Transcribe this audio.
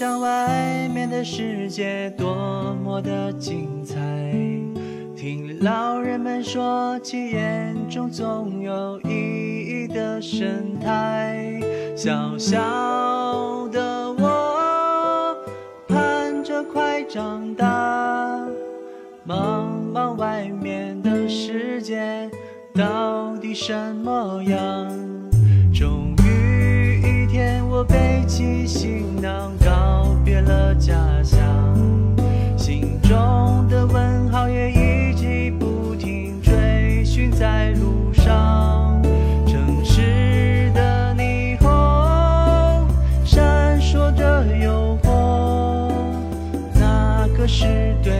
想外面的世界多么的精彩。听老人们说起，眼中总有意义的神态。小小的我，盼着快长大。茫茫外面的世界到底什么样？终于一天，我背起行囊，是对。